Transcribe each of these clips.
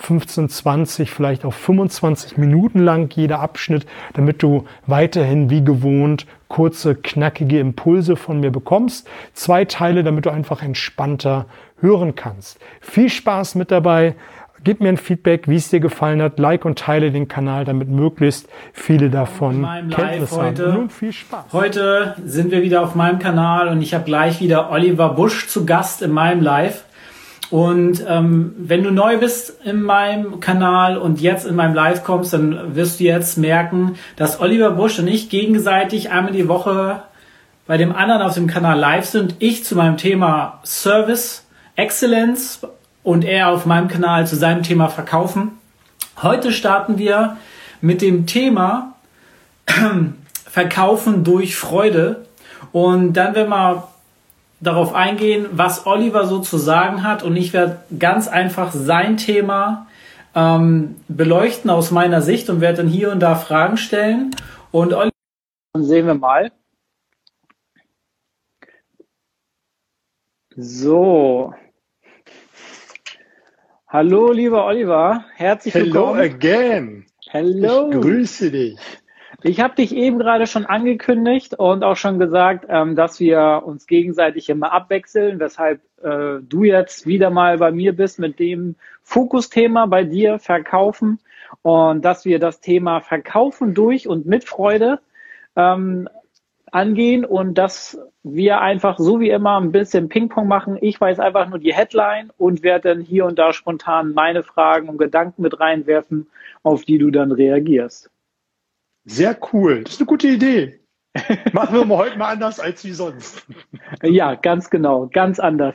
15, 20, vielleicht auch 25 Minuten lang jeder Abschnitt, damit du weiterhin wie gewohnt kurze, knackige Impulse von mir bekommst. Zwei Teile, damit du einfach entspannter hören kannst. Viel Spaß mit dabei. Gib mir ein Feedback, wie es dir gefallen hat. Like und teile den Kanal, damit möglichst viele davon Kenntnis haben. Heute, Nun viel Spaß. Heute sind wir wieder auf meinem Kanal und ich habe gleich wieder Oliver Busch zu Gast in meinem Live. Und ähm, wenn du neu bist in meinem Kanal und jetzt in meinem Live kommst, dann wirst du jetzt merken, dass Oliver Busch und ich gegenseitig einmal die Woche bei dem anderen auf dem Kanal live sind. Ich zu meinem Thema Service, Excellence und er auf meinem Kanal zu seinem Thema Verkaufen. Heute starten wir mit dem Thema Verkaufen durch Freude. Und dann werden wir darauf eingehen, was Oliver so zu sagen hat. Und ich werde ganz einfach sein Thema ähm, beleuchten aus meiner Sicht und werde dann hier und da Fragen stellen. Und Oliver, dann sehen wir mal. So, Hallo, lieber Oliver. Herzlich willkommen. Hello again. Hello. Ich grüße dich. Ich habe dich eben gerade schon angekündigt und auch schon gesagt, ähm, dass wir uns gegenseitig immer abwechseln, weshalb äh, du jetzt wieder mal bei mir bist mit dem Fokusthema bei dir, Verkaufen. Und dass wir das Thema Verkaufen durch und mit Freude ähm, angehen und dass wir einfach so wie immer ein bisschen Ping-Pong machen. Ich weiß einfach nur die Headline und werde dann hier und da spontan meine Fragen und Gedanken mit reinwerfen, auf die du dann reagierst. Sehr cool. Das ist eine gute Idee. Machen wir mal heute mal anders als wie sonst. Ja, ganz genau. Ganz anders.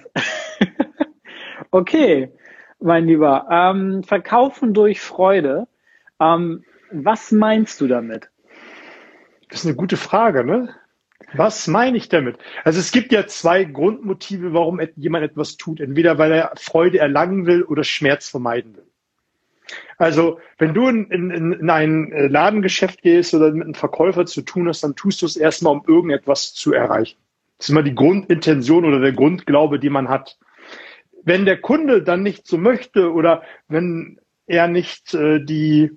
okay, mein Lieber. Ähm, verkaufen durch Freude. Ähm, was meinst du damit? Das ist eine gute Frage, ne? Was meine ich damit? Also es gibt ja zwei Grundmotive, warum jemand etwas tut. Entweder weil er Freude erlangen will oder Schmerz vermeiden will. Also wenn du in, in, in ein äh, Ladengeschäft gehst oder mit einem Verkäufer zu tun hast, dann tust du es erstmal, um irgendetwas zu erreichen. Das ist immer die Grundintention oder der Grundglaube, die man hat. Wenn der Kunde dann nicht so möchte oder wenn er nicht äh, die,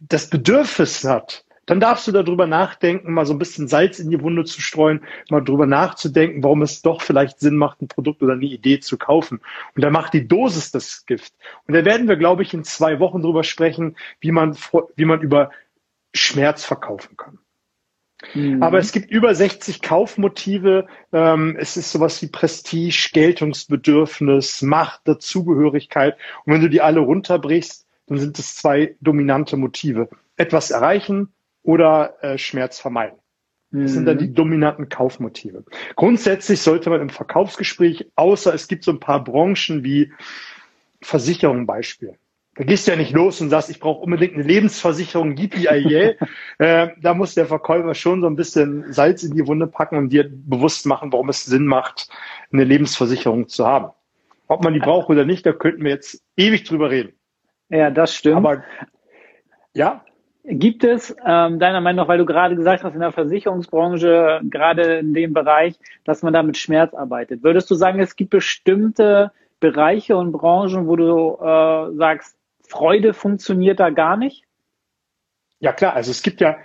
das Bedürfnis hat, dann darfst du darüber nachdenken, mal so ein bisschen Salz in die Wunde zu streuen, mal darüber nachzudenken, warum es doch vielleicht Sinn macht, ein Produkt oder eine Idee zu kaufen. Und da macht die Dosis das Gift. Und da werden wir, glaube ich, in zwei Wochen drüber sprechen, wie man, wie man über Schmerz verkaufen kann. Mhm. Aber es gibt über 60 Kaufmotive. Ähm, es ist sowas wie Prestige, Geltungsbedürfnis, Macht, Dazugehörigkeit. Und wenn du die alle runterbrichst, dann sind es zwei dominante Motive. Etwas erreichen, oder äh, Schmerz vermeiden. Das sind dann mhm. die dominanten Kaufmotive. Grundsätzlich sollte man im Verkaufsgespräch, außer es gibt so ein paar Branchen wie Versicherung Beispiel. Da gehst du ja nicht los und sagst, ich brauche unbedingt eine Lebensversicherung, yippie äh, Da muss der Verkäufer schon so ein bisschen Salz in die Wunde packen und dir bewusst machen, warum es Sinn macht, eine Lebensversicherung zu haben. Ob man die braucht oder nicht, da könnten wir jetzt ewig drüber reden. Ja, das stimmt. Aber ja, Gibt es ähm, deiner Meinung nach, weil du gerade gesagt hast, in der Versicherungsbranche, gerade in dem Bereich, dass man da mit Schmerz arbeitet, würdest du sagen, es gibt bestimmte Bereiche und Branchen, wo du äh, sagst, Freude funktioniert da gar nicht? Ja klar, also es gibt ja,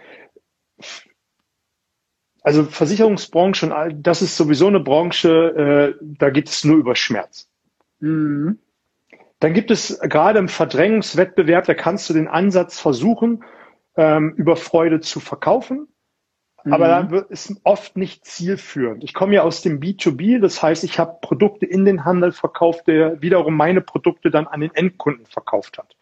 also Versicherungsbranche, das ist sowieso eine Branche, äh, da geht es nur über Schmerz. Mhm. Dann gibt es gerade im Verdrängungswettbewerb, da kannst du den Ansatz versuchen, ähm, über Freude zu verkaufen. Mhm. Aber dann wird es oft nicht zielführend. Ich komme ja aus dem B2B, das heißt, ich habe Produkte in den Handel verkauft, der wiederum meine Produkte dann an den Endkunden verkauft hat.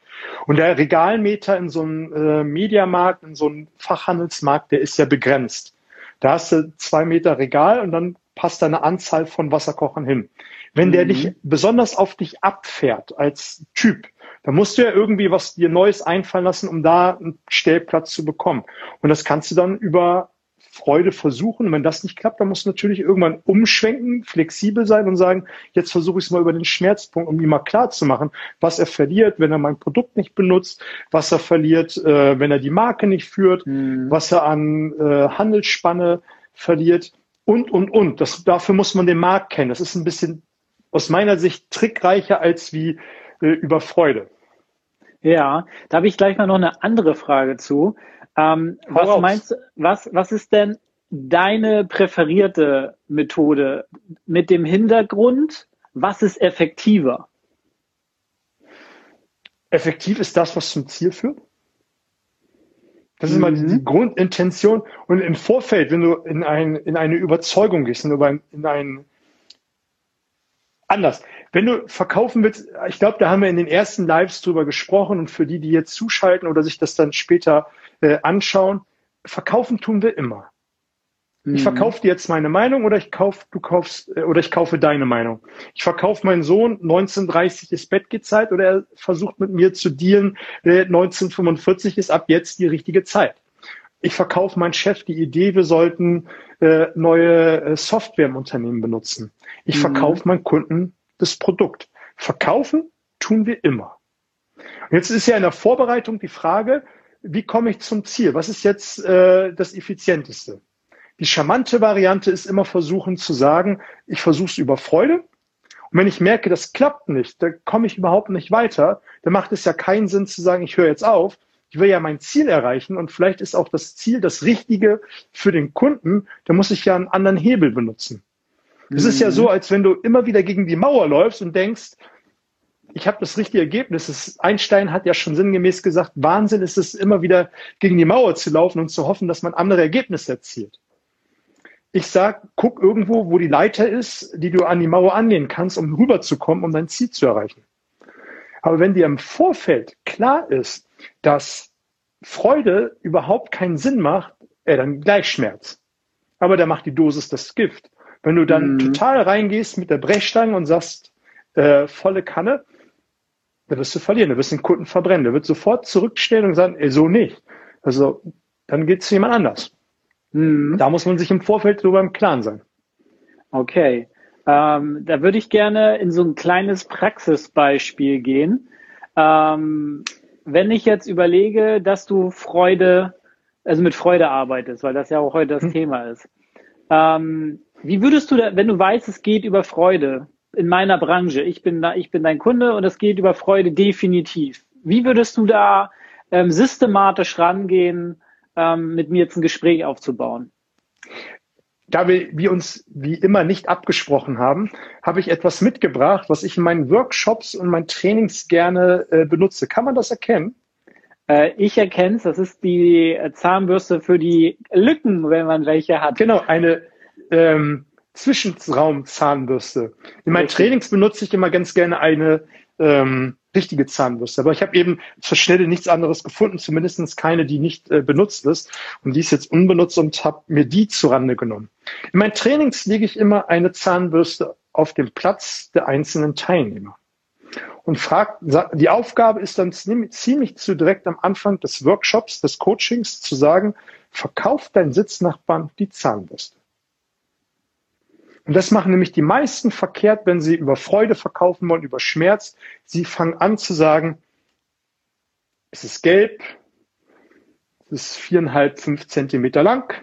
Und der Regalmeter in so einem äh, Mediamarkt, in so einem Fachhandelsmarkt, der ist ja begrenzt. Da hast du zwei Meter Regal und dann passt da eine Anzahl von Wasserkochern hin. Wenn mhm. der dich besonders auf dich abfährt als Typ, Da musst du ja irgendwie was dir Neues einfallen lassen, um da einen Stellplatz zu bekommen. Und das kannst du dann über Freude versuchen. Und wenn das nicht klappt, dann musst du natürlich irgendwann umschwenken, flexibel sein und sagen, jetzt versuche ich es mal über den Schmerzpunkt, um ihm mal klar zu machen, was er verliert, wenn er mein Produkt nicht benutzt, was er verliert, äh, wenn er die Marke nicht führt, mhm. was er an äh, Handelsspanne verliert und, und, und. Das, dafür muss man den Markt kennen. Das ist ein bisschen aus meiner Sicht trickreicher als wie äh, über Freude. Ja, da habe ich gleich mal noch eine andere Frage zu. Ähm, was raus. meinst du, was, was ist denn deine präferierte Methode mit dem Hintergrund, was ist effektiver? Effektiv ist das, was zum Ziel führt. Das ist mhm. mal die Grundintention. Und im Vorfeld, wenn du in, ein, in eine Überzeugung gehst, in ein, in ein anders. Wenn du verkaufen willst, ich glaube, da haben wir in den ersten Lives drüber gesprochen und für die, die jetzt zuschalten oder sich das dann später äh, anschauen, verkaufen tun wir immer. Mhm. Ich verkaufe dir jetzt meine Meinung oder ich kauf, du kaufst äh, oder ich kaufe deine Meinung. Ich verkaufe meinen Sohn 1930 ist Bettgehzeit oder er versucht mit mir zu dealen, äh, 1945 ist ab jetzt die richtige Zeit. Ich verkaufe meinen Chef die Idee, wir sollten äh, neue äh, Software im Unternehmen benutzen. Ich mhm. verkaufe meinen Kunden das Produkt. Verkaufen tun wir immer. Und jetzt ist ja in der Vorbereitung die Frage, wie komme ich zum Ziel? Was ist jetzt äh, das Effizienteste? Die charmante Variante ist immer versuchen zu sagen, ich versuche es über Freude. Und wenn ich merke, das klappt nicht, da komme ich überhaupt nicht weiter, dann macht es ja keinen Sinn zu sagen, ich höre jetzt auf. Ich will ja mein Ziel erreichen und vielleicht ist auch das Ziel das Richtige für den Kunden. Da muss ich ja einen anderen Hebel benutzen. Es mhm. ist ja so, als wenn du immer wieder gegen die Mauer läufst und denkst, ich habe das richtige Ergebnis. Das Einstein hat ja schon sinngemäß gesagt, Wahnsinn ist es, immer wieder gegen die Mauer zu laufen und zu hoffen, dass man andere Ergebnisse erzielt. Ich sag, guck irgendwo, wo die Leiter ist, die du an die Mauer anlehnen kannst, um rüberzukommen, um dein Ziel zu erreichen. Aber wenn dir im Vorfeld klar ist, dass Freude überhaupt keinen Sinn macht, äh, dann gleich Schmerz. Aber da macht die Dosis das Gift. Wenn du dann mhm. total reingehst mit der Brechstange und sagst, äh, volle Kanne, da wirst du verlieren, da wirst du den Kunden verbrennen. Der wird sofort zurückstellen und sagen, ey, so nicht. Also dann geht es zu jemand anders. Mhm. Da muss man sich im Vorfeld drüber im Klaren sein. Okay. Ähm, da würde ich gerne in so ein kleines Praxisbeispiel gehen. Ähm, wenn ich jetzt überlege, dass du Freude, also mit Freude arbeitest, weil das ja auch heute das hm. Thema ist. Ähm, wie würdest du da, wenn du weißt, es geht über Freude, in meiner Branche. Ich bin da, ich bin dein Kunde und es geht über Freude definitiv. Wie würdest du da ähm, systematisch rangehen, ähm, mit mir jetzt ein Gespräch aufzubauen? Da wir, wir uns wie immer nicht abgesprochen haben, habe ich etwas mitgebracht, was ich in meinen Workshops und meinen Trainings gerne äh, benutze. Kann man das erkennen? Äh, ich erkenne es, das ist die Zahnbürste für die Lücken, wenn man welche hat. Genau, eine ähm, Zwischenraum-Zahnbürste. In meinen Trainings benutze ich immer ganz gerne eine ähm, richtige Zahnbürste. Aber ich habe eben zur Schnelle nichts anderes gefunden, zumindest keine, die nicht äh, benutzt ist. Und die ist jetzt unbenutzt und habe mir die zurande genommen. In meinen Trainings lege ich immer eine Zahnbürste auf dem Platz der einzelnen Teilnehmer. Und frag, die Aufgabe ist dann ziemlich zu direkt am Anfang des Workshops, des Coachings zu sagen, verkauf dein Sitznachbarn die Zahnbürste. Und das machen nämlich die meisten verkehrt, wenn sie über Freude verkaufen wollen, über Schmerz. Sie fangen an zu sagen, es ist gelb, es ist viereinhalb, fünf Zentimeter lang,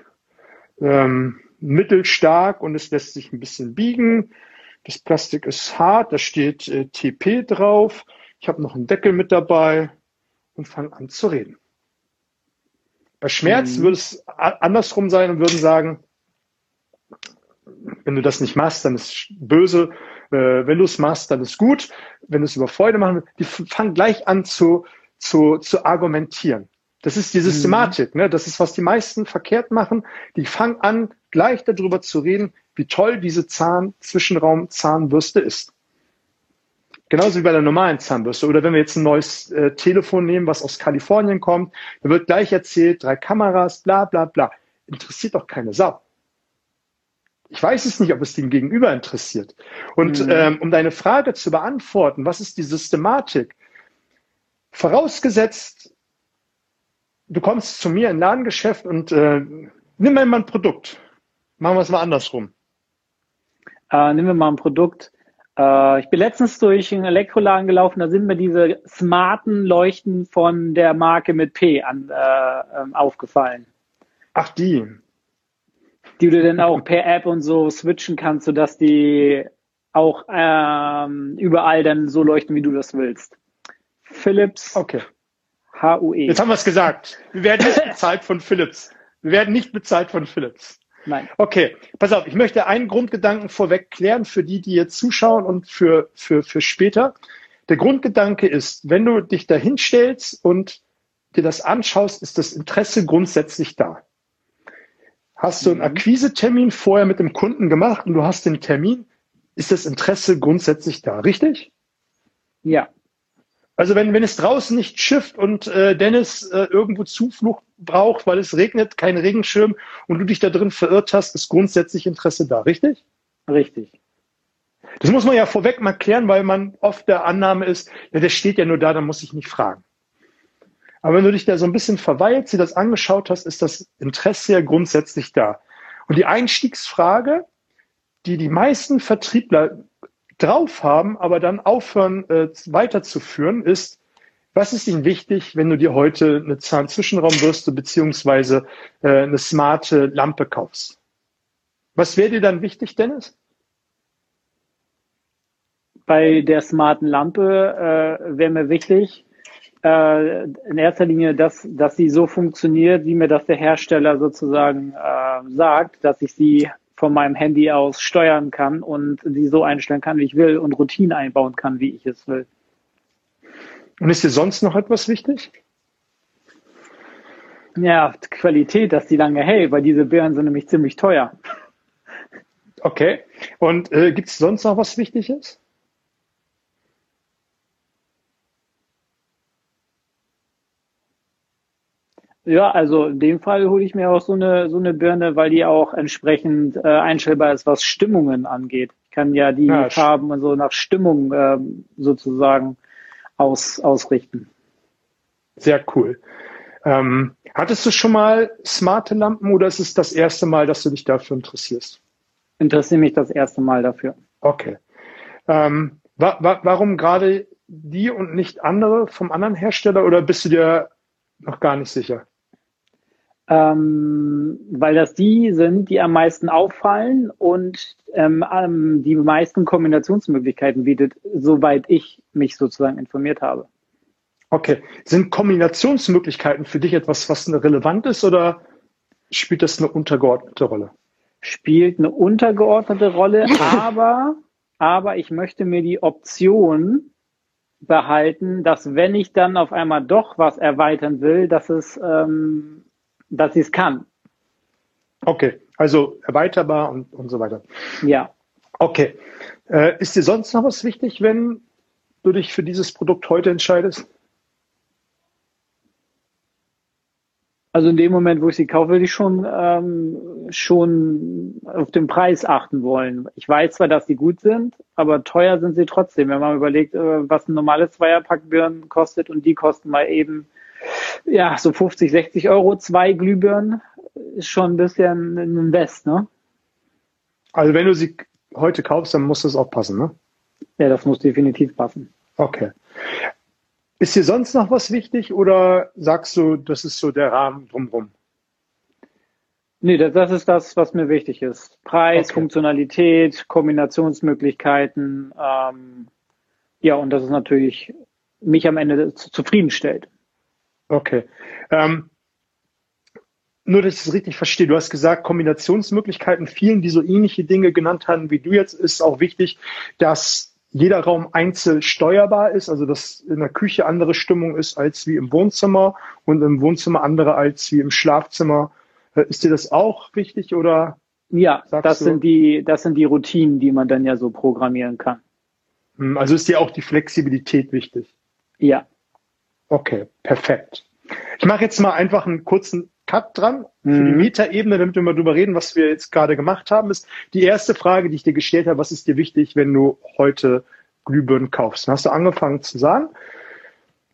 ähm, mittelstark und es lässt sich ein bisschen biegen. Das Plastik ist hart, da steht äh, TP drauf. Ich habe noch einen Deckel mit dabei und fange an zu reden. Bei Schmerz mhm. würde es andersrum sein und würden sagen, wenn du das nicht machst, dann ist böse. Äh, wenn du es machst, dann ist gut. Wenn du es über Freude machen die fangen gleich an zu, zu, zu argumentieren. Das ist die Systematik. Mhm. Ne? Das ist, was die meisten verkehrt machen. Die fangen an, gleich darüber zu reden, wie toll diese Zahn-Zwischenraum-Zahnbürste ist. Genauso wie bei der normalen Zahnbürste. Oder wenn wir jetzt ein neues äh, Telefon nehmen, was aus Kalifornien kommt, da wird gleich erzählt, drei Kameras, bla bla bla. Interessiert doch keine Sau. Ich weiß es nicht, ob es den Gegenüber interessiert. Und mhm. ähm, um deine Frage zu beantworten, was ist die Systematik? Vorausgesetzt, du kommst zu mir in ein Ladengeschäft und äh, nimm mal ein Produkt. Machen wir es mal andersrum. Äh, nehmen wir mal ein Produkt. Äh, ich bin letztens durch einen Elektroladen gelaufen, da sind mir diese smarten Leuchten von der Marke mit P an, äh, ähm, aufgefallen. Ach, die. Die du dann auch per App und so switchen kannst, sodass die auch ähm, überall dann so leuchten, wie du das willst. Philips Okay. HUE. Jetzt haben wir es gesagt. Wir werden nicht bezahlt von Philips. Wir werden nicht bezahlt von Philips. Nein. Okay, pass auf, ich möchte einen Grundgedanken vorweg klären für die, die jetzt zuschauen und für, für, für später. Der Grundgedanke ist, wenn du dich da hinstellst und dir das anschaust, ist das Interesse grundsätzlich da. Hast du einen Mhm. Akquisetermin vorher mit dem Kunden gemacht und du hast den Termin, ist das Interesse grundsätzlich da, richtig? Ja. Also wenn, wenn es draußen nicht schifft und äh, Dennis äh, irgendwo Zuflucht braucht, weil es regnet, kein Regenschirm und du dich da drin verirrt hast, ist grundsätzlich Interesse da, richtig? Richtig. Das muss man ja vorweg mal klären, weil man oft der Annahme ist, ja, der steht ja nur da, dann muss ich nicht fragen. Aber wenn du dich da so ein bisschen verweilst, dir das angeschaut hast, ist das Interesse ja grundsätzlich da. Und die Einstiegsfrage, die die meisten Vertriebler drauf haben, aber dann aufhören äh, weiterzuführen, ist, was ist Ihnen wichtig, wenn du dir heute eine Zahnzwischenraumbürste beziehungsweise äh, eine smarte Lampe kaufst? Was wäre dir dann wichtig, Dennis? Bei der smarten Lampe äh, wäre mir wichtig, äh, in erster Linie, dass, dass sie so funktioniert, wie mir das der Hersteller sozusagen äh, sagt, dass ich sie von meinem Handy aus steuern kann und sie so einstellen kann, wie ich will und Routinen einbauen kann, wie ich es will. Und ist dir sonst noch etwas wichtig? Ja, Qualität, dass die lange hält, weil diese Birnen sind nämlich ziemlich teuer. Okay. Und äh, gibt es sonst noch was Wichtiges? Ja, also in dem Fall hole ich mir auch so eine so eine Birne, weil die auch entsprechend äh, einstellbar ist, was Stimmungen angeht. Ich kann ja die Ja, Farben und so nach Stimmung ähm, sozusagen aus, ausrichten. Sehr cool. Ähm, hattest du schon mal smarte Lampen oder ist es das erste Mal, dass du dich dafür interessierst? Interessiere mich das erste Mal dafür. Okay. Ähm, wa wa warum gerade die und nicht andere vom anderen Hersteller oder bist du dir noch gar nicht sicher? Ähm, weil das die sind, die am meisten auffallen und ähm, die meisten Kombinationsmöglichkeiten bietet, soweit ich mich sozusagen informiert habe. Okay. Sind Kombinationsmöglichkeiten für dich etwas, was relevant ist oder spielt das eine untergeordnete Rolle? spielt eine untergeordnete Rolle, aber, aber ich möchte mir die Option behalten, dass wenn ich dann auf einmal doch was erweitern will, dass es, ähm, dass ich es kann. Okay. Also erweiterbar und, und so weiter. Ja. Okay. Äh, ist dir sonst noch was wichtig, wenn du dich für dieses Produkt heute entscheidest? Also in dem Moment, wo ich sie kaufe, würde ich schon, ähm, schon auf den Preis achten wollen. Ich weiß zwar, dass sie gut sind, aber teuer sind sie trotzdem. Wenn man überlegt, äh, was ein normales Zweierpack Birnen kostet und die kosten mal eben, ja, so 50, 60 Euro, zwei Glühbirnen, ist schon ein bisschen ein Invest, ne? Also wenn du sie heute kaufst, dann muss das auch passen, ne? Ja, das muss definitiv passen. Okay. Ist dir sonst noch was wichtig oder sagst du, das ist so der Rahmen drumherum? Nee, das, das ist das, was mir wichtig ist. Preis, Okay. Funktionalität, Kombinationsmöglichkeiten, ähm, ja, und das ist natürlich mich am Ende zu- zufriedenstellt. Okay. Ähm, nur, dass ich es richtig verstehe. Du hast gesagt, Kombinationsmöglichkeiten. Vielen, die so ähnliche Dinge genannt haben wie du jetzt, ist auch wichtig, dass jeder Raum einzeln steuerbar ist, also dass in der Küche andere Stimmung ist als wie im Wohnzimmer und im Wohnzimmer andere als wie im Schlafzimmer. Äh, Ist dir das auch wichtig oder? Ja, das du- sind die, das sind die Routinen, die man dann ja so programmieren kann. Hm, Also ist dir auch die Flexibilität wichtig? Ja. Okay, perfekt. Ich mache jetzt mal einfach einen kurzen Cut dran für die Mhm. Metaebene, damit wir mal drüber reden, was wir jetzt gerade gemacht haben. Ist die erste Frage, die ich dir gestellt habe, was ist dir wichtig, wenn du heute Glühbirnen kaufst? Dann hast du angefangen zu sagen,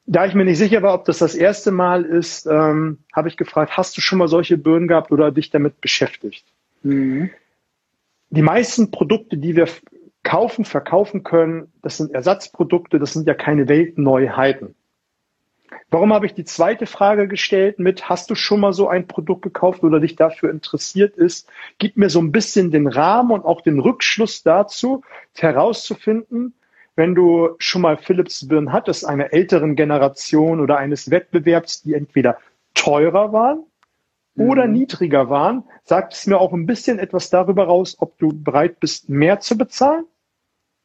Da ich mir nicht sicher war, ob das das erste Mal ist, ähm, habe ich gefragt, hast du schon mal solche Birnen gehabt oder dich damit beschäftigt? Mhm. Die meisten Produkte, die wir kaufen, verkaufen können, das sind Ersatzprodukte, das sind ja keine Weltneuheiten. Warum habe ich die zweite Frage gestellt mit, hast du schon mal so ein Produkt gekauft oder dich dafür interessiert ist? Gib mir so ein bisschen den Rahmen und auch den Rückschluss dazu, herauszufinden, wenn du schon mal Philips Birnen hattest, einer älteren Generation oder eines Wettbewerbs, die entweder teurer waren oder mhm. niedriger waren, sagt es mir auch ein bisschen etwas darüber raus, ob du bereit bist, mehr zu bezahlen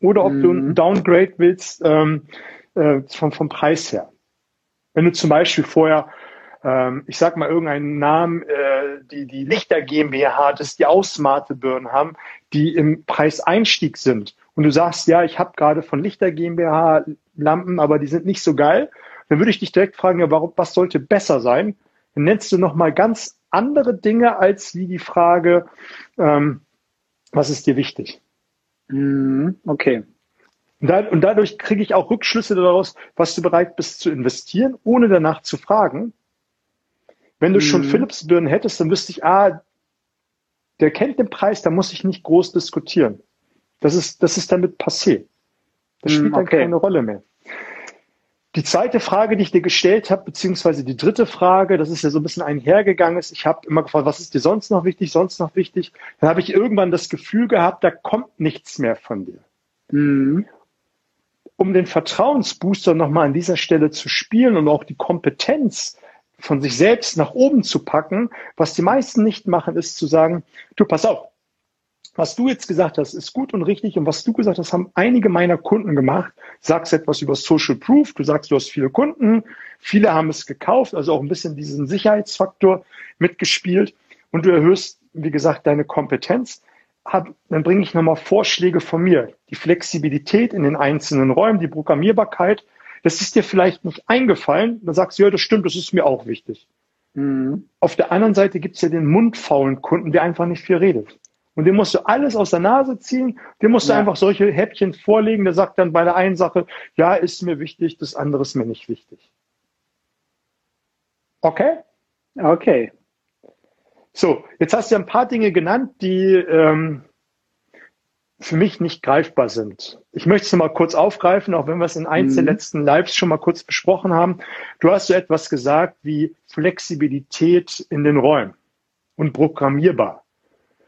oder ob mhm. du ein Downgrade willst ähm, äh, vom, vom Preis her. Wenn du zum Beispiel vorher, ähm, ich sag mal irgendeinen Namen, äh, die, die Lichter GmbH hattest, die Ausmate Birnen haben, die im Preiseinstieg sind und du sagst, ja, ich habe gerade von Lichter GmbH Lampen, aber die sind nicht so geil, dann würde ich dich direkt fragen, ja, warum, was sollte besser sein? Dann nennst du nochmal ganz andere Dinge als wie die Frage, ähm, was ist dir wichtig? Mhm, okay. Und, da, und dadurch kriege ich auch Rückschlüsse daraus, was du bereit bist zu investieren, ohne danach zu fragen. Wenn du mhm. schon Philips Birnen hättest, dann wüsste ich, ah, der kennt den Preis, da muss ich nicht groß diskutieren. Das ist, das ist damit passé. Das spielt okay. dann keine Rolle mehr. Die zweite Frage, die ich dir gestellt habe, beziehungsweise die dritte Frage, das ist ja so ein bisschen einhergegangen ist. Ich habe immer gefragt, was ist dir sonst noch wichtig, sonst noch wichtig? Dann habe ich irgendwann das Gefühl gehabt, da kommt nichts mehr von dir. Mhm. Um den Vertrauensbooster nochmal an dieser Stelle zu spielen und auch die Kompetenz von sich selbst nach oben zu packen, was die meisten nicht machen, ist zu sagen, du pass auf, was du jetzt gesagt hast, ist gut und richtig. Und was du gesagt hast, haben einige meiner Kunden gemacht. Sagst etwas über Social Proof. Du sagst, du hast viele Kunden. Viele haben es gekauft, also auch ein bisschen diesen Sicherheitsfaktor mitgespielt. Und du erhöhst, wie gesagt, deine Kompetenz. Hab, dann bringe ich nochmal Vorschläge von mir. Die Flexibilität in den einzelnen Räumen, die Programmierbarkeit. Das ist dir vielleicht nicht eingefallen. Dann sagst du, ja, das stimmt, das ist mir auch wichtig. Mhm. Auf der anderen Seite gibt es ja den mundfaulen Kunden, der einfach nicht viel redet. Und dem musst du alles aus der Nase ziehen, dem musst du ja. einfach solche Häppchen vorlegen, der sagt dann bei der einen Sache, ja, ist mir wichtig, das andere ist mir nicht wichtig. Okay? Okay. So, jetzt hast du ein paar Dinge genannt, die ähm, für mich nicht greifbar sind. Ich möchte es mal kurz aufgreifen, auch wenn wir es in eins mhm. der letzten Lives schon mal kurz besprochen haben. Du hast so etwas gesagt wie Flexibilität in den Räumen und programmierbar.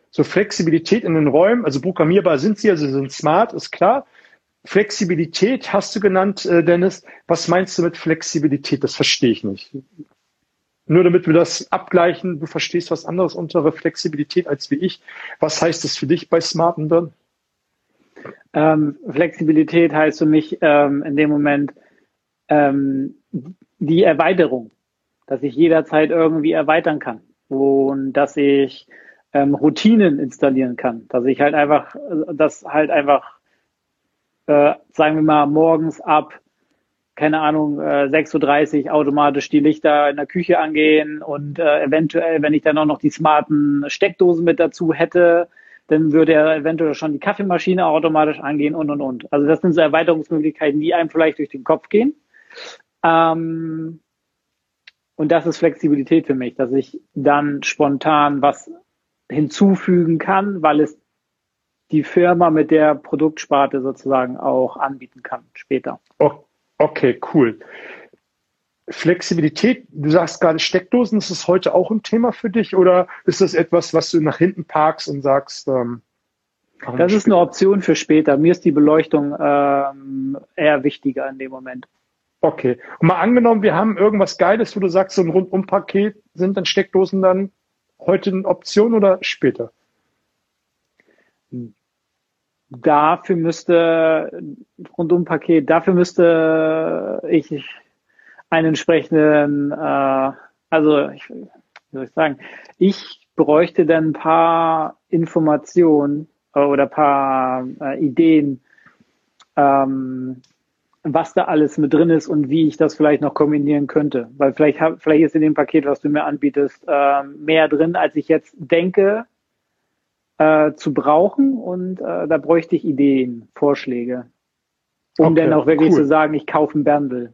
So Flexibilität in den Räumen, also programmierbar sind sie, also sie sind smart, ist klar. Flexibilität hast du genannt, äh, Dennis. Was meinst du mit Flexibilität? Das verstehe ich nicht. Nur damit wir das abgleichen, du verstehst was anderes unter Flexibilität als wie ich. Was heißt das für dich bei Smarten dann? Ähm, Flexibilität heißt für mich ähm, in dem Moment ähm, die Erweiterung, dass ich jederzeit irgendwie erweitern kann und dass ich ähm, Routinen installieren kann. Dass ich halt einfach, das halt einfach, äh, sagen wir mal, morgens ab, keine Ahnung, äh, 6.30 Uhr automatisch die Lichter in der Küche angehen und äh, eventuell, wenn ich dann auch noch die smarten Steckdosen mit dazu hätte, dann würde er eventuell schon die Kaffeemaschine automatisch angehen und und und. Also das sind so Erweiterungsmöglichkeiten, die einem vielleicht durch den Kopf gehen. Ähm, und das ist Flexibilität für mich, dass ich dann spontan was hinzufügen kann, weil es die Firma mit der Produktsparte sozusagen auch anbieten kann später. Okay, cool. Flexibilität, du sagst gerade Steckdosen, ist das heute auch ein Thema für dich oder ist das etwas, was du nach hinten parkst und sagst, ähm, das ist eine Option für später. Mir ist die Beleuchtung ähm, eher wichtiger in dem Moment. Okay. Und mal angenommen, wir haben irgendwas Geiles, wo du sagst, so ein Rundumpaket, sind dann Steckdosen dann heute eine Option oder später? Dafür müsste Rundum-Paket, dafür müsste ich einen entsprechenden, äh, also ich, wie soll ich sagen, ich bräuchte dann ein paar Informationen oder ein paar äh, Ideen, ähm, was da alles mit drin ist und wie ich das vielleicht noch kombinieren könnte. Weil vielleicht, hab, vielleicht ist in dem Paket, was du mir anbietest, äh, mehr drin, als ich jetzt denke äh, zu brauchen. Und äh, da bräuchte ich Ideen, Vorschläge. Um okay, dann auch wirklich cool. zu sagen, ich kaufe ein Bundle.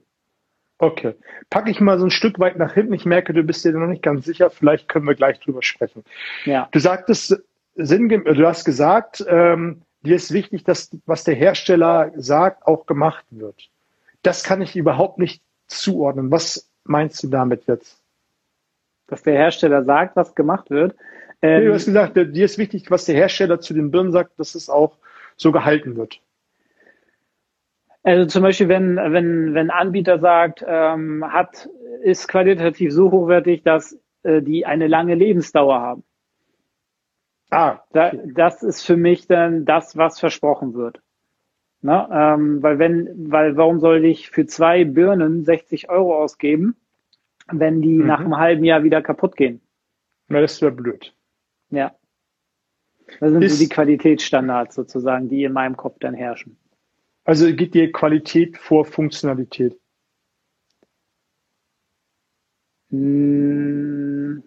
Okay. Packe ich mal so ein Stück weit nach hinten. Ich merke, du bist dir noch nicht ganz sicher. Vielleicht können wir gleich drüber sprechen. Ja. Du sagtest, du hast gesagt, ähm, dir ist wichtig, dass was der Hersteller sagt, auch gemacht wird. Das kann ich überhaupt nicht zuordnen. Was meinst du damit jetzt? Dass der Hersteller sagt, was gemacht wird. Ähm, du hast gesagt, dir ist wichtig, was der Hersteller zu den Birnen sagt, dass es auch so gehalten wird. Also zum Beispiel, wenn, wenn, wenn ein Anbieter sagt, ähm, hat, ist qualitativ so hochwertig, dass äh, die eine lange Lebensdauer haben. Ah. Da, das ist für mich dann das, was versprochen wird. Ne? Ähm, weil wenn, weil warum soll ich für zwei Birnen 60 Euro ausgeben, wenn die mhm. nach einem halben Jahr wieder kaputt gehen? Na, das wäre blöd. Ja. Das sind ist, so die Qualitätsstandards sozusagen, die in meinem Kopf dann herrschen. Also geht dir Qualität vor Funktionalität? Hm,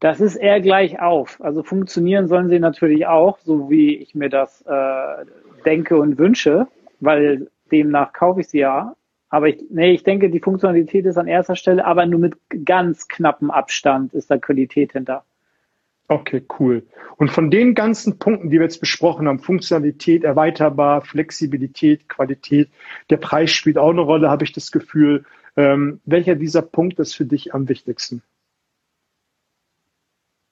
das ist eher gleich auf. Also funktionieren sollen sie natürlich auch, so wie ich mir das äh, denke und wünsche, weil demnach kaufe ich sie ja. Aber ich, nee, ich denke, die Funktionalität ist an erster Stelle, aber nur mit ganz knappem Abstand ist da Qualität hinter. Okay, cool. Und von den ganzen Punkten, die wir jetzt besprochen haben, Funktionalität, erweiterbar, Flexibilität, Qualität, der Preis spielt auch eine Rolle, habe ich das Gefühl. Ähm, welcher dieser Punkt ist für dich am wichtigsten?